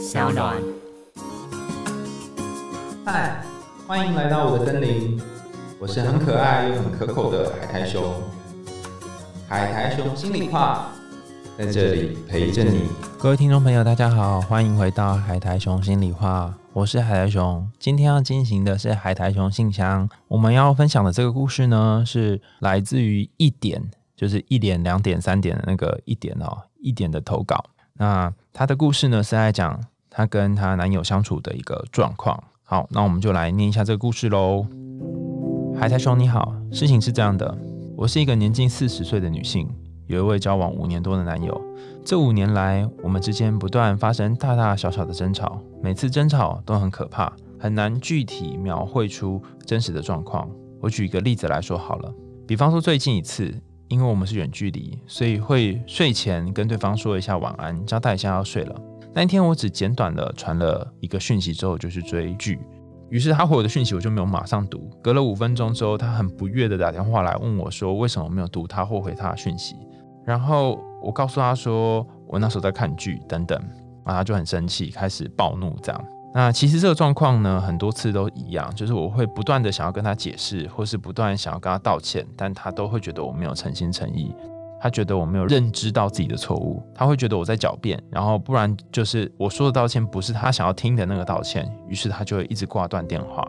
小暖。嗨，欢迎来到我的森林，我是很可爱又很可口的海苔熊。海苔熊心里话，在这里陪着你。各位听众朋友，大家好，欢迎回到海苔熊心里话，我是海苔熊。今天要进行的是海苔熊信箱，我们要分享的这个故事呢，是来自于一点，就是一点、两点、三点的那个一点哦，一点的投稿。那他的故事呢，是在讲她跟她男友相处的一个状况。好，那我们就来念一下这个故事喽。海苔兄你好，事情是这样的，我是一个年近四十岁的女性，有一位交往五年多的男友。这五年来，我们之间不断发生大大小小的争吵，每次争吵都很可怕，很难具体描绘出真实的状况。我举一个例子来说好了，比方说最近一次，因为我们是远距离，所以会睡前跟对方说一下晚安，交代一下要睡了。那一天我只简短的传了一个讯息之后就去追剧，于是他回我的讯息我就没有马上读，隔了五分钟之后，他很不悦的打电话来问我说为什么没有读他或回他的讯息，然后我告诉他说我那时候在看剧等等，然后他就很生气，开始暴怒这样。那其实这个状况呢，很多次都一样，就是我会不断的想要跟他解释，或是不断想要跟他道歉，但他都会觉得我没有诚心诚意。他觉得我没有认知到自己的错误，他会觉得我在狡辩，然后不然就是我说的道歉不是他想要听的那个道歉，于是他就会一直挂断电话。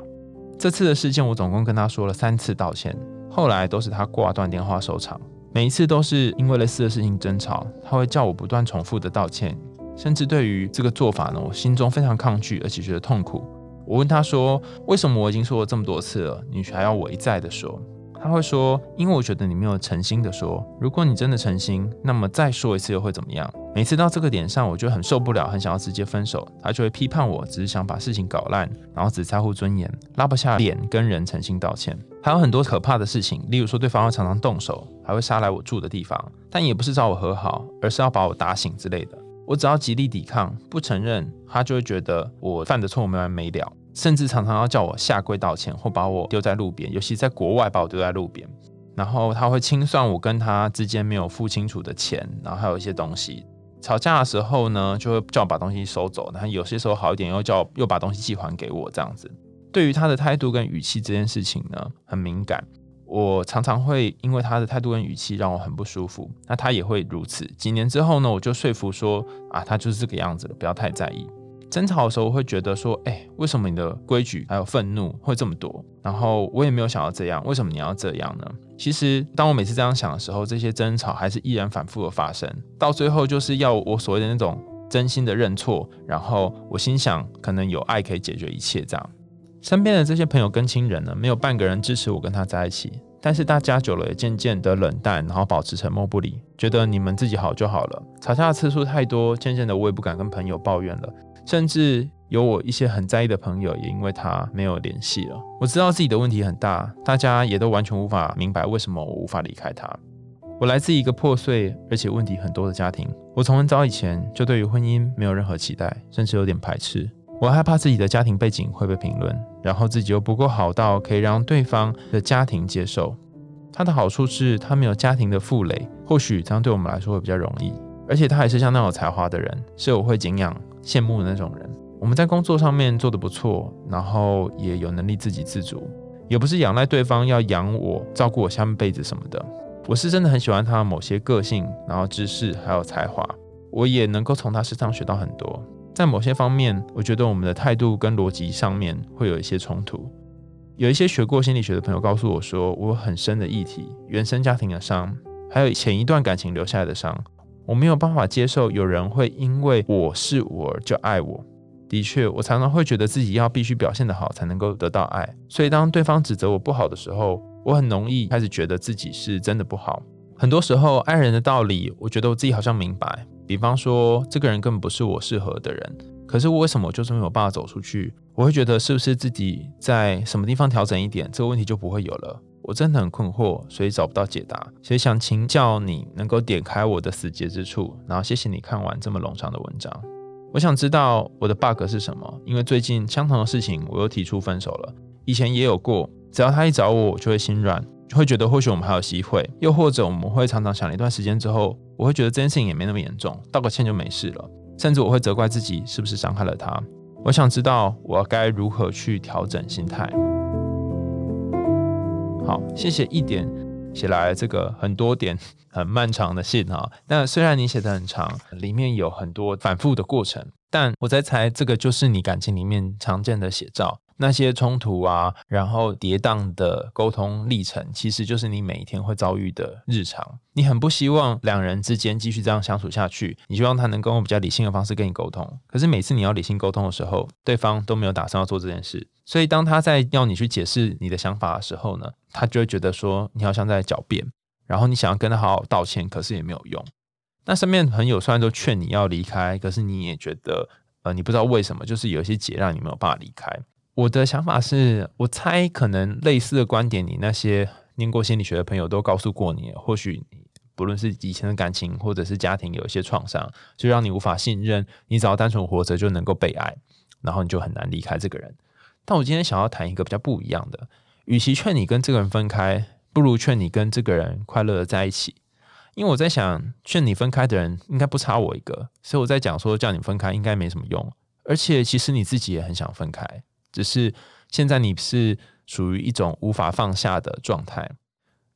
这次的事件我总共跟他说了三次道歉，后来都是他挂断电话收场，每一次都是因为类似的事情争吵，他会叫我不断重复的道歉，甚至对于这个做法呢，我心中非常抗拒，而且觉得痛苦。我问他说，为什么我已经说了这么多次了，你却还要我一再的说？他会说：“因为我觉得你没有诚心的说。如果你真的诚心，那么再说一次又会怎么样？每次到这个点上，我就很受不了，很想要直接分手。他就会批判我，只是想把事情搞烂，然后只在乎尊严，拉不下脸跟人诚心道歉。还有很多可怕的事情，例如说对方会常常动手，还会杀来我住的地方，但也不是找我和好，而是要把我打醒之类的。我只要极力抵抗，不承认，他就会觉得我犯的错没完没了。”甚至常常要叫我下跪道歉，或把我丢在路边，尤其在国外把我丢在路边。然后他会清算我跟他之间没有付清楚的钱，然后还有一些东西。吵架的时候呢，就会叫我把东西收走。然后有些时候好一点，又叫又把东西寄还给我这样子。对于他的态度跟语气这件事情呢，很敏感。我常常会因为他的态度跟语气让我很不舒服。那他也会如此。几年之后呢，我就说服说啊，他就是这个样子了，不要太在意。争吵的时候，我会觉得说，哎，为什么你的规矩还有愤怒会这么多？然后我也没有想要这样，为什么你要这样呢？其实，当我每次这样想的时候，这些争吵还是依然反复的发生，到最后就是要我所谓的那种真心的认错。然后我心想，可能有爱可以解决一切。这样，身边的这些朋友跟亲人呢，没有半个人支持我跟他在一起。但是大家久了也渐渐的冷淡，然后保持沉默不理，觉得你们自己好就好了。吵架的次数太多，渐渐的我也不敢跟朋友抱怨了。甚至有我一些很在意的朋友，也因为他没有联系了。我知道自己的问题很大，大家也都完全无法明白为什么我无法离开他。我来自一个破碎而且问题很多的家庭。我从很早以前就对于婚姻没有任何期待，甚至有点排斥。我害怕自己的家庭背景会被评论，然后自己又不够好到可以让对方的家庭接受。他的好处是他没有家庭的负累，或许这样对我们来说会比较容易。而且他还是相当有才华的人，是我会敬仰。羡慕的那种人，我们在工作上面做得不错，然后也有能力自给自足，也不是仰赖对方要养我、照顾我下半辈子什么的。我是真的很喜欢他的某些个性，然后知识还有才华，我也能够从他身上学到很多。在某些方面，我觉得我们的态度跟逻辑上面会有一些冲突。有一些学过心理学的朋友告诉我说，我有很深的议题，原生家庭的伤，还有前一段感情留下来的伤。我没有办法接受有人会因为我是我就爱我。的确，我常常会觉得自己要必须表现得好才能够得到爱。所以当对方指责我不好的时候，我很容易开始觉得自己是真的不好。很多时候，爱人的道理，我觉得我自己好像明白。比方说，这个人根本不是我适合的人，可是我为什么就是没有办法走出去？我会觉得是不是自己在什么地方调整一点，这个问题就不会有了。我真的很困惑，所以找不到解答，所以想请教你能够点开我的死结之处，然后谢谢你看完这么冗长的文章。我想知道我的 bug 是什么，因为最近相同的事情我又提出分手了，以前也有过，只要他一找我，我就会心软，会觉得或许我们还有机会，又或者我们会常常想了一段时间之后，我会觉得这件事情也没那么严重，道个歉就没事了。甚至我会责怪自己是不是伤害了他。我想知道我该如何去调整心态。好，谢谢一点写来这个很多点很漫长的信哈。那虽然你写的很长，里面有很多反复的过程，但我在猜这个就是你感情里面常见的写照。那些冲突啊，然后跌宕的沟通历程，其实就是你每一天会遭遇的日常。你很不希望两人之间继续这样相处下去，你希望他能够用比较理性的方式跟你沟通。可是每次你要理性沟通的时候，对方都没有打算要做这件事。所以当他在要你去解释你的想法的时候呢，他就会觉得说你好像在狡辩，然后你想要跟他好好道歉，可是也没有用。那身边朋友虽然都劝你要离开，可是你也觉得呃，你不知道为什么，就是有一些结让你没有办法离开。我的想法是，我猜可能类似的观点，你那些念过心理学的朋友都告诉过你。或许不论是以前的感情，或者是家庭有一些创伤，就让你无法信任，你只要单纯活着就能够被爱，然后你就很难离开这个人。但我今天想要谈一个比较不一样的，与其劝你跟这个人分开，不如劝你跟这个人快乐的在一起。因为我在想，劝你分开的人应该不差我一个，所以我在讲说叫你分开应该没什么用。而且其实你自己也很想分开。只是现在你是属于一种无法放下的状态。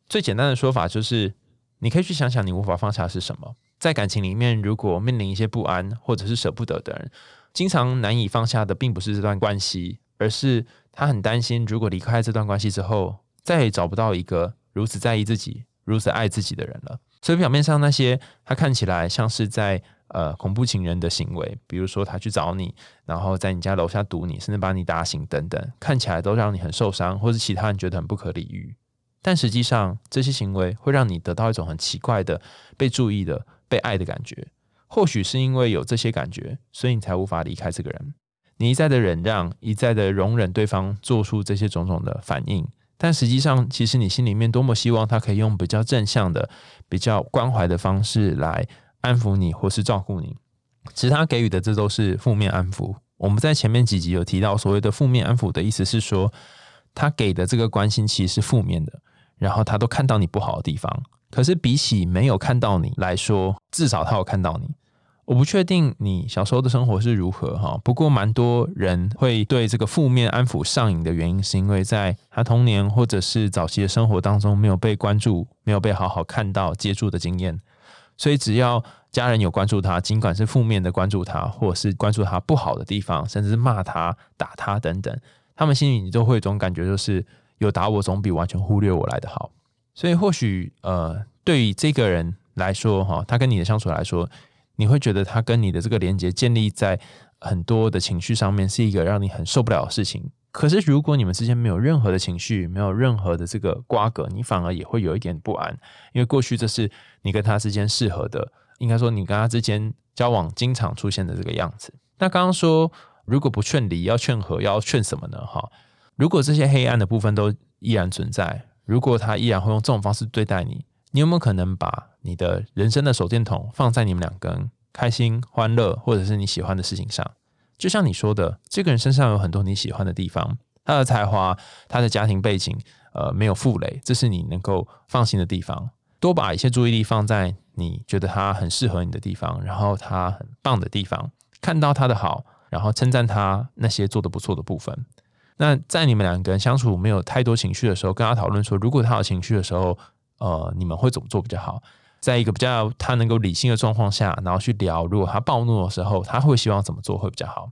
最简单的说法就是，你可以去想想你无法放下是什么。在感情里面，如果面临一些不安或者是舍不得的人，经常难以放下的，并不是这段关系，而是他很担心，如果离开这段关系之后，再也找不到一个如此在意自己、如此爱自己的人了。所以表面上那些他看起来像是在。呃，恐怖情人的行为，比如说他去找你，然后在你家楼下堵你，甚至把你打醒等等，看起来都让你很受伤，或是其他人觉得很不可理喻。但实际上，这些行为会让你得到一种很奇怪的被注意的、被爱的感觉。或许是因为有这些感觉，所以你才无法离开这个人。你一再的忍让，一再的容忍对方做出这些种种的反应，但实际上，其实你心里面多么希望他可以用比较正向的、比较关怀的方式来。安抚你或是照顾你，其实他给予的这都是负面安抚。我们在前面几集有提到，所谓的负面安抚的意思是说，他给的这个关心其实是负面的，然后他都看到你不好的地方。可是比起没有看到你来说，至少他有看到你。我不确定你小时候的生活是如何哈，不过蛮多人会对这个负面安抚上瘾的原因，是因为在他童年或者是早期的生活当中没有被关注，没有被好好看到、接触的经验。所以，只要家人有关注他，尽管是负面的关注他，或者是关注他不好的地方，甚至是骂他、打他等等，他们心里你都会有一种感觉，就是有打我总比完全忽略我来的好。所以，或许呃，对于这个人来说，哈，他跟你的相处来说，你会觉得他跟你的这个连接建立在很多的情绪上面，是一个让你很受不了的事情。可是，如果你们之间没有任何的情绪，没有任何的这个瓜葛，你反而也会有一点不安，因为过去这是你跟他之间适合的，应该说你跟他之间交往经常出现的这个样子。那刚刚说，如果不劝离，要劝和，要劝什么呢？哈，如果这些黑暗的部分都依然存在，如果他依然会用这种方式对待你，你有没有可能把你的人生的手电筒放在你们两个人开心、欢乐，或者是你喜欢的事情上？就像你说的，这个人身上有很多你喜欢的地方，他的才华，他的家庭背景，呃，没有负累，这是你能够放心的地方。多把一些注意力放在你觉得他很适合你的地方，然后他很棒的地方，看到他的好，然后称赞他那些做的不错的部分。那在你们两个人相处没有太多情绪的时候，跟他讨论说，如果他有情绪的时候，呃，你们会怎么做比较好？在一个比较他能够理性的状况下，然后去聊，如果他暴怒的时候，他会希望怎么做会比较好。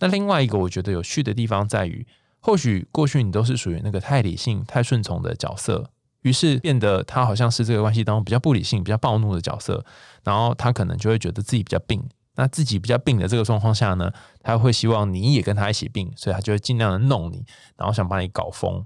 那另外一个我觉得有趣的地方在于，或许过去你都是属于那个太理性、太顺从的角色，于是变得他好像是这个关系当中比较不理性、比较暴怒的角色，然后他可能就会觉得自己比较病。那自己比较病的这个状况下呢，他会希望你也跟他一起病，所以他就会尽量的弄你，然后想把你搞疯。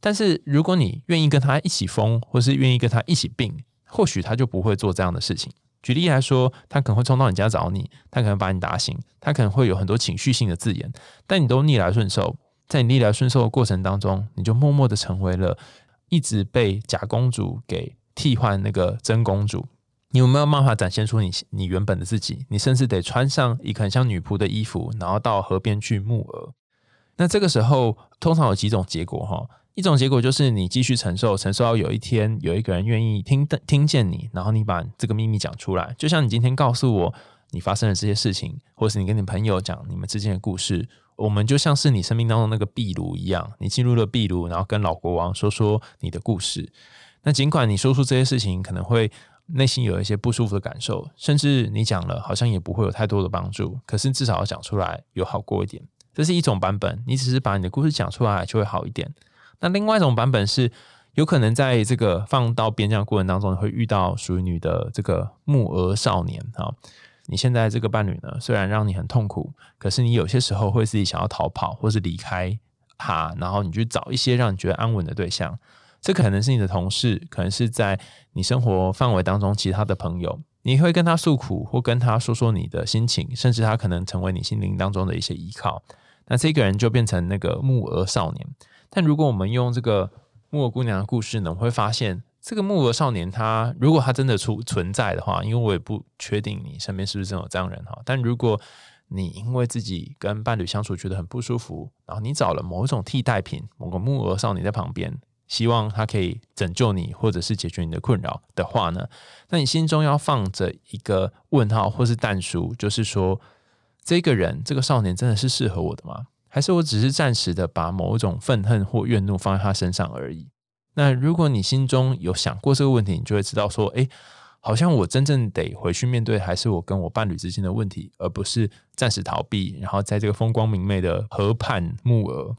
但是如果你愿意跟他一起疯，或是愿意跟他一起病，或许他就不会做这样的事情。举例来说，他可能会冲到你家找你，他可能把你打醒，他可能会有很多情绪性的字眼，但你都逆来顺受。在你逆来顺受的过程当中，你就默默的成为了一直被假公主给替换那个真公主。你有没有办法展现出你你原本的自己？你甚至得穿上一个很像女仆的衣服，然后到河边去牧鹅。那这个时候，通常有几种结果哈。一种结果就是你继续承受，承受到有一天有一个人愿意听听见你，然后你把这个秘密讲出来。就像你今天告诉我，你发生的这些事情，或是你跟你朋友讲你们之间的故事，我们就像是你生命当中那个壁炉一样，你进入了壁炉，然后跟老国王说说你的故事。那尽管你说出这些事情，可能会内心有一些不舒服的感受，甚至你讲了好像也不会有太多的帮助，可是至少要讲出来有好过一点。这是一种版本，你只是把你的故事讲出来就会好一点。那另外一种版本是。有可能在这个放到边疆过程当中，会遇到属于你的这个木鹅少年啊。你现在这个伴侣呢，虽然让你很痛苦，可是你有些时候会自己想要逃跑，或是离开他，然后你去找一些让你觉得安稳的对象。这可能是你的同事，可能是在你生活范围当中其他的朋友，你会跟他诉苦，或跟他说说你的心情，甚至他可能成为你心灵当中的一些依靠。那这个人就变成那个木鹅少年。但如果我们用这个。木偶姑娘的故事呢，我会发现这个木偶少年，他如果他真的出存在的话，因为我也不确定你身边是不是真有这样人哈。但如果你因为自己跟伴侣相处觉得很不舒服，然后你找了某一种替代品，某个木偶少年在旁边，希望他可以拯救你或者是解决你的困扰的话呢，那你心中要放着一个问号或是淡书，就是说这个人这个少年真的是适合我的吗？还是我只是暂时的把某一种愤恨或怨怒放在他身上而已。那如果你心中有想过这个问题，你就会知道说，哎，好像我真正得回去面对，还是我跟我伴侣之间的问题，而不是暂时逃避，然后在这个风光明媚的河畔木鹅。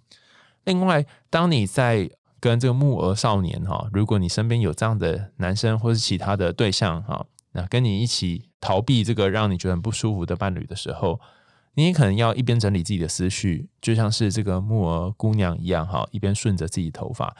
另外，当你在跟这个木鹅少年哈，如果你身边有这样的男生或是其他的对象哈，那跟你一起逃避这个让你觉得很不舒服的伴侣的时候。你也可能要一边整理自己的思绪，就像是这个木儿姑娘一样，哈，一边顺着自己头发，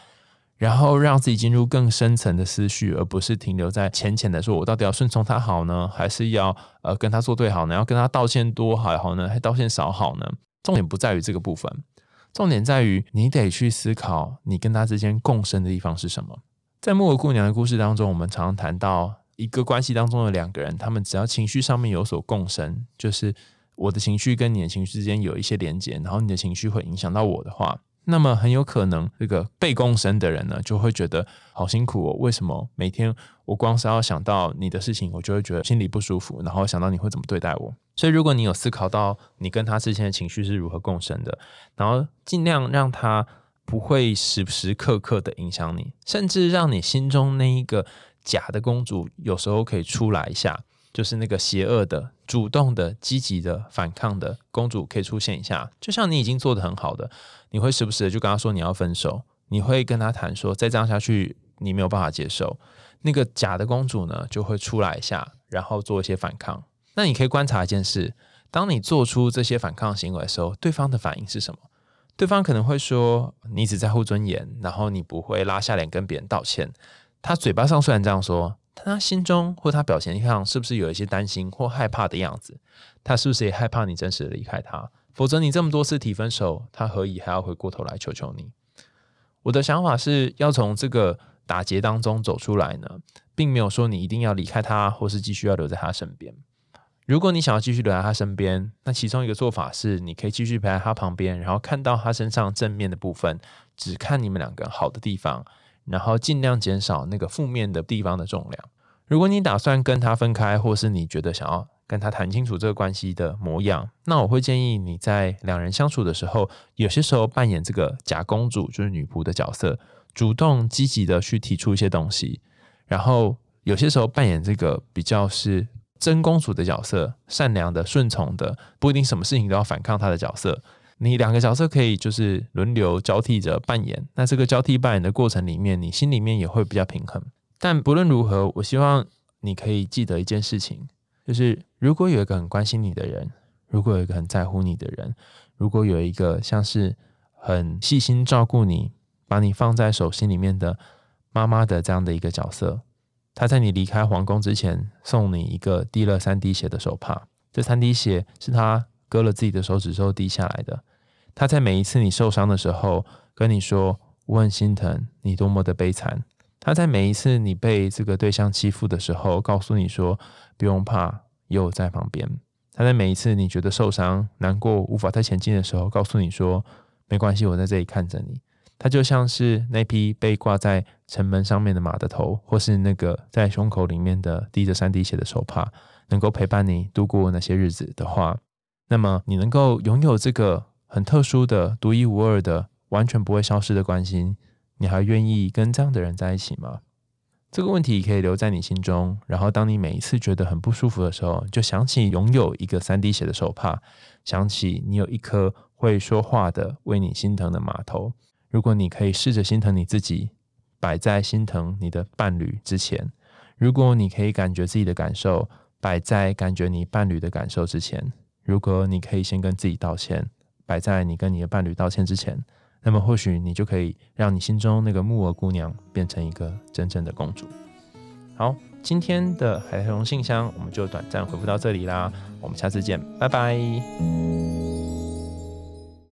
然后让自己进入更深层的思绪，而不是停留在浅浅的说：“我到底要顺从他好呢，还是要呃跟他作对好呢？要跟他道歉多好呢，还道歉少好呢？”重点不在于这个部分，重点在于你得去思考你跟他之间共生的地方是什么。在木儿姑娘的故事当中，我们常常谈到一个关系当中的两个人，他们只要情绪上面有所共生，就是。我的情绪跟你的情绪之间有一些连接，然后你的情绪会影响到我的话，那么很有可能这个被共生的人呢，就会觉得好辛苦哦。为什么每天我光是要想到你的事情，我就会觉得心里不舒服，然后想到你会怎么对待我？所以，如果你有思考到你跟他之间的情绪是如何共生的，然后尽量让他不会时时刻刻的影响你，甚至让你心中那一个假的公主有时候可以出来一下。就是那个邪恶的、主动的、积极的、反抗的公主可以出现一下，就像你已经做的很好的，你会时不时的就跟他说你要分手，你会跟他谈说再这样下去你没有办法接受。那个假的公主呢就会出来一下，然后做一些反抗。那你可以观察一件事：当你做出这些反抗行为的时候，对方的反应是什么？对方可能会说你只在乎尊严，然后你不会拉下脸跟别人道歉。他嘴巴上虽然这样说。他心中或他表现上是不是有一些担心或害怕的样子？他是不是也害怕你真实的离开他？否则你这么多次提分手，他何以还要回过头来求求你？我的想法是要从这个打劫当中走出来呢，并没有说你一定要离开他，或是继续要留在他身边。如果你想要继续留在他身边，那其中一个做法是，你可以继续陪在他旁边，然后看到他身上正面的部分，只看你们两个好的地方。然后尽量减少那个负面的地方的重量。如果你打算跟他分开，或是你觉得想要跟他谈清楚这个关系的模样，那我会建议你在两人相处的时候，有些时候扮演这个假公主，就是女仆的角色，主动积极的去提出一些东西；然后有些时候扮演这个比较是真公主的角色，善良的、顺从的，不一定什么事情都要反抗她的角色。你两个角色可以就是轮流交替着扮演，那这个交替扮演的过程里面，你心里面也会比较平衡。但不论如何，我希望你可以记得一件事情，就是如果有一个很关心你的人，如果有一个很在乎你的人，如果有一个像是很细心照顾你、把你放在手心里面的妈妈的这样的一个角色，他在你离开皇宫之前送你一个滴了三滴血的手帕，这三滴血是他割了自己的手指之后滴下来的。他在每一次你受伤的时候跟你说我很心疼你多么的悲惨。他在每一次你被这个对象欺负的时候告诉你说不用怕，有我在旁边。他在每一次你觉得受伤、难过、无法再前进的时候告诉你说没关系，我在这里看着你。他就像是那匹被挂在城门上面的马的头，或是那个在胸口里面的滴着三滴血的手帕。能够陪伴你度过那些日子的话，那么你能够拥有这个很特殊的、独一无二的、完全不会消失的关心，你还愿意跟这样的人在一起吗？这个问题可以留在你心中，然后当你每一次觉得很不舒服的时候，就想起拥有一个三滴血的手帕，想起你有一颗会说话的、为你心疼的码头。如果你可以试着心疼你自己，摆在心疼你的伴侣之前；如果你可以感觉自己的感受，摆在感觉你伴侣的感受之前；如果你可以先跟自己道歉，摆在你跟你的伴侣道歉之前。那么或许你就可以让你心中那个木偶姑娘变成一个真正的公主。好，今天的海苔熊信箱我们就短暂回复到这里啦，我们下次见，拜拜。